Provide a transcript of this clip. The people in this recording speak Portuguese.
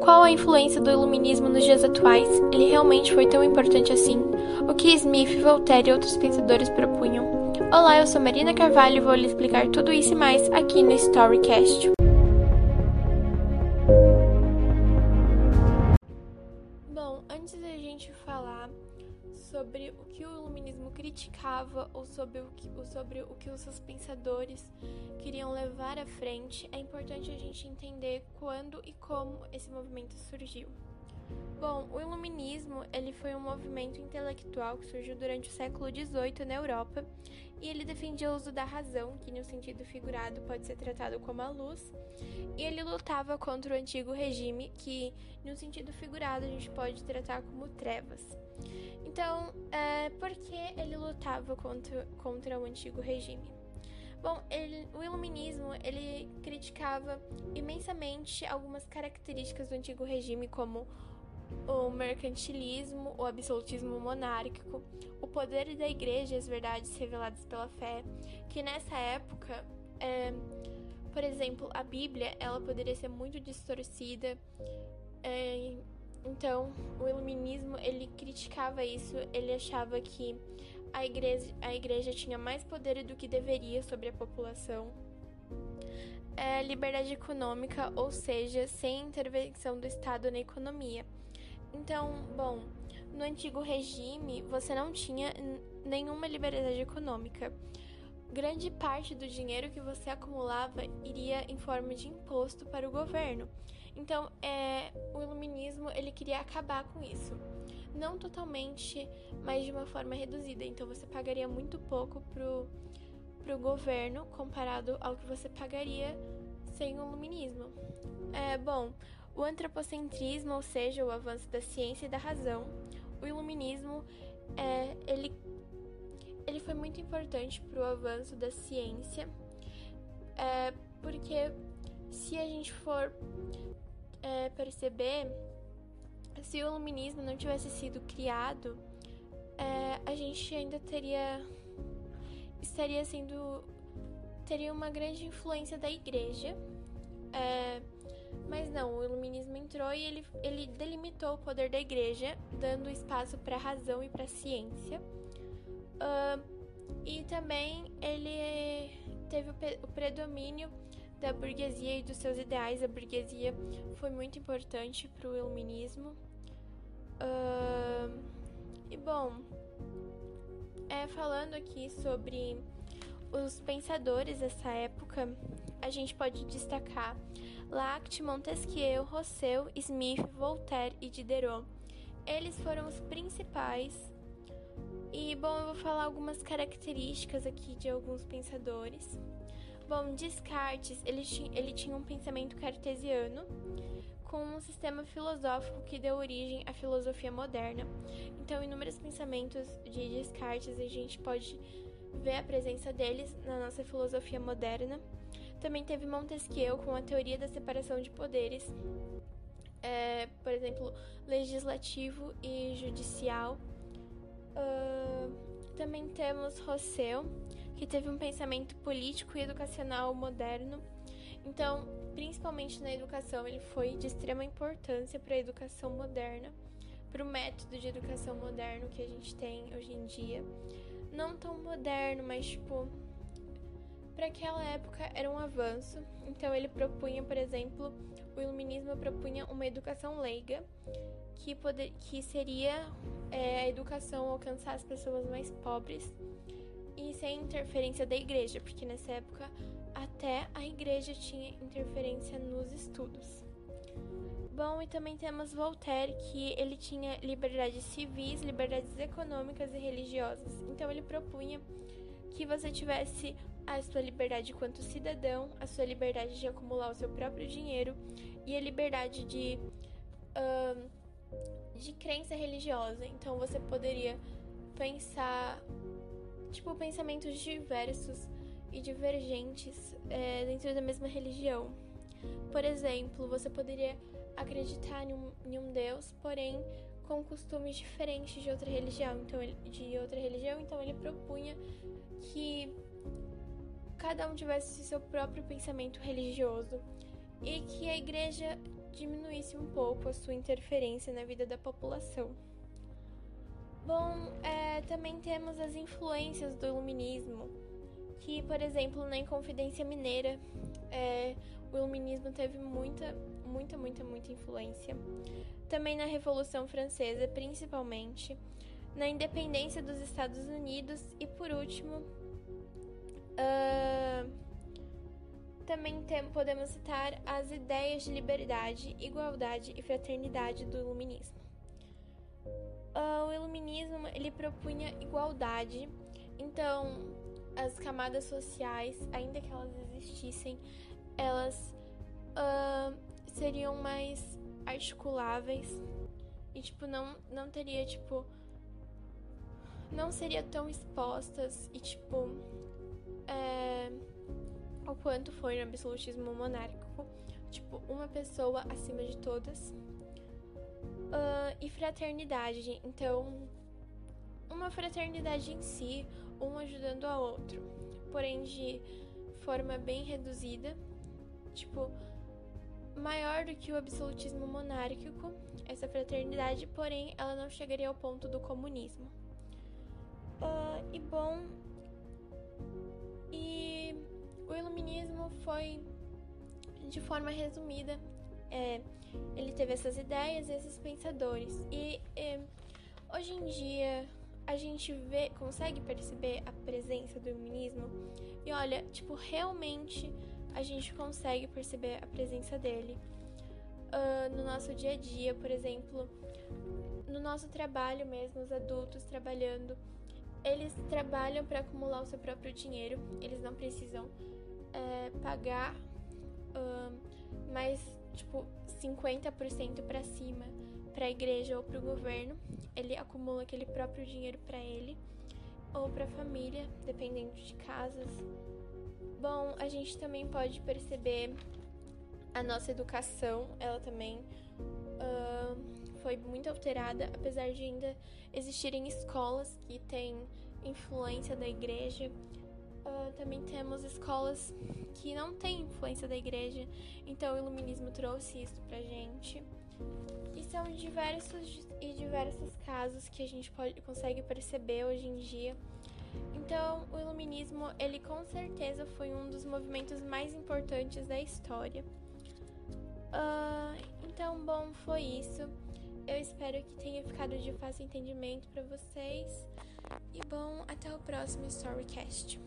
Qual a influência do iluminismo nos dias atuais? Ele realmente foi tão importante assim? O que Smith, Voltaire e outros pensadores propunham? Olá, eu sou Marina Carvalho e vou lhe explicar tudo isso e mais aqui no Storycast. Sobre o que o iluminismo criticava ou sobre o que, sobre o que os seus pensadores queriam levar à frente, é importante a gente entender quando e como esse movimento surgiu. Bom, o iluminismo ele foi um movimento intelectual que surgiu durante o século XVIII na Europa e ele defendia o uso da razão, que no sentido figurado pode ser tratado como a luz, ele lutava contra o antigo regime, que no sentido figurado a gente pode tratar como trevas. Então, é, por que ele lutava contra, contra o antigo regime? Bom, ele, o iluminismo ele criticava imensamente algumas características do antigo regime, como o mercantilismo, o absolutismo monárquico, o poder da igreja e as verdades reveladas pela fé, que nessa época, é, por exemplo, a Bíblia, ela poderia ser muito distorcida, é, então, o iluminismo, ele criticava isso, ele achava que a igreja, a igreja tinha mais poder do que deveria sobre a população. É, liberdade econômica, ou seja, sem intervenção do Estado na economia. Então, bom, no antigo regime você não tinha nenhuma liberdade econômica. Grande parte do dinheiro que você acumulava iria em forma de imposto para o governo. Então, é, o iluminismo ele queria acabar com isso. Não totalmente, mas de uma forma reduzida. Então, você pagaria muito pouco pro, pro governo comparado ao que você pagaria sem o iluminismo. É, bom, o antropocentrismo, ou seja, o avanço da ciência e da razão, o iluminismo, é, ele, ele foi muito importante para o avanço da ciência, é, porque se a gente for é, perceber, se o iluminismo não tivesse sido criado, é, a gente ainda teria estaria sendo teria uma grande influência da igreja. É, mas não, o iluminismo entrou e ele, ele delimitou o poder da igreja, dando espaço para a razão e para a ciência. Uh, e também ele teve o, predomínio da burguesia e dos seus ideais. A burguesia foi muito importante para o iluminismo. Uh, e bom, é, falando aqui sobre os pensadores dessa época, a gente pode destacar Lacte, Montesquieu, Rousseau, Smith, Voltaire e Diderot. Eles foram os principais. E bom, eu vou falar algumas características aqui de alguns pensadores. Bom, Descartes, ele, ele tinha um pensamento cartesiano com um sistema filosófico que deu origem à filosofia moderna. Então, inúmeros pensamentos de Descartes a gente pode ver a presença deles na nossa filosofia moderna. Também teve Montesquieu com a teoria da separação de poderes, é, por exemplo, legislativo e judicial. Também temos Rousseau que teve um pensamento político e educacional moderno. Então, principalmente na educação, ele foi de extrema importância para a educação moderna, para o método de educação moderno que a gente tem hoje em dia. Não tão moderno, mas tipo, para aquela época era um avanço. Então, ele propunha, por exemplo, o iluminismo propunha uma educação leiga, que, poder, que seria é, a educação alcançar as pessoas mais pobres e sem interferência da igreja, porque nessa época até a igreja tinha interferência nos estudos. Bom, e também temos Voltaire, que ele tinha liberdades civis, liberdades econômicas e religiosas. Então ele propunha que você tivesse a sua liberdade quanto cidadão, a sua liberdade de acumular o seu próprio dinheiro e a liberdade de, uh, de crença religiosa. Então você poderia pensar tipo, pensamentos diversos e divergentes é, dentro da mesma religião. Por exemplo, você poderia acreditar em um, em um Deus, porém com costumes diferentes de outra religião. Então, ele, de outra religião, então ele propunha que cada um tivesse seu próprio pensamento religioso e que a igreja diminuísse um pouco a sua interferência na vida da população. Bom, é, também temos as influências do iluminismo, que, por exemplo, na Inconfidência Mineira, é, o iluminismo teve muita, muita, muita, muita influência. Também na Revolução Francesa, principalmente, na independência dos Estados Unidos e, por último, uh, também podemos citar as ideias de liberdade, igualdade e fraternidade do iluminismo. Uh, o iluminismo ele propunha igualdade, então as camadas sociais, ainda que elas existissem, elas uh, seriam mais articuláveis e tipo não não teria tipo não seria tão expostas e tipo é, o quanto foi no absolutismo monárquico, tipo uma pessoa acima de todas uh, e fraternidade. Então, uma fraternidade em si, um ajudando a outro, porém de forma bem reduzida, tipo, maior do que o absolutismo monárquico, essa fraternidade, porém ela não chegaria ao ponto do comunismo. Uh, e bom, iluminismo foi, de forma resumida, é, ele teve essas ideias, esses pensadores. E é, hoje em dia a gente vê, consegue perceber a presença do iluminismo. E olha, tipo, realmente a gente consegue perceber a presença dele uh, no nosso dia a dia, por exemplo, no nosso trabalho mesmo, os adultos trabalhando. Eles trabalham para acumular o seu próprio dinheiro, eles não precisam é, pagar, mas tipo 50% para cima para a igreja ou para o governo, ele acumula aquele próprio dinheiro para ele ou para a família, dependendo de casas. Bom, a gente também pode perceber a nossa educação, ela também uh, foi muito alterada, apesar de ainda existirem escolas que têm influência da igreja uh, também temos escolas que não têm influência da igreja, então o iluminismo trouxe isso pra gente. E são diversos e diversos casos que a gente pode, consegue perceber hoje em dia. Então, o iluminismo, ele com certeza foi um dos movimentos mais importantes da história. Uh, então, bom, foi isso. Eu espero que tenha ficado de fácil entendimento para vocês. E bom, até o próximo Storycast.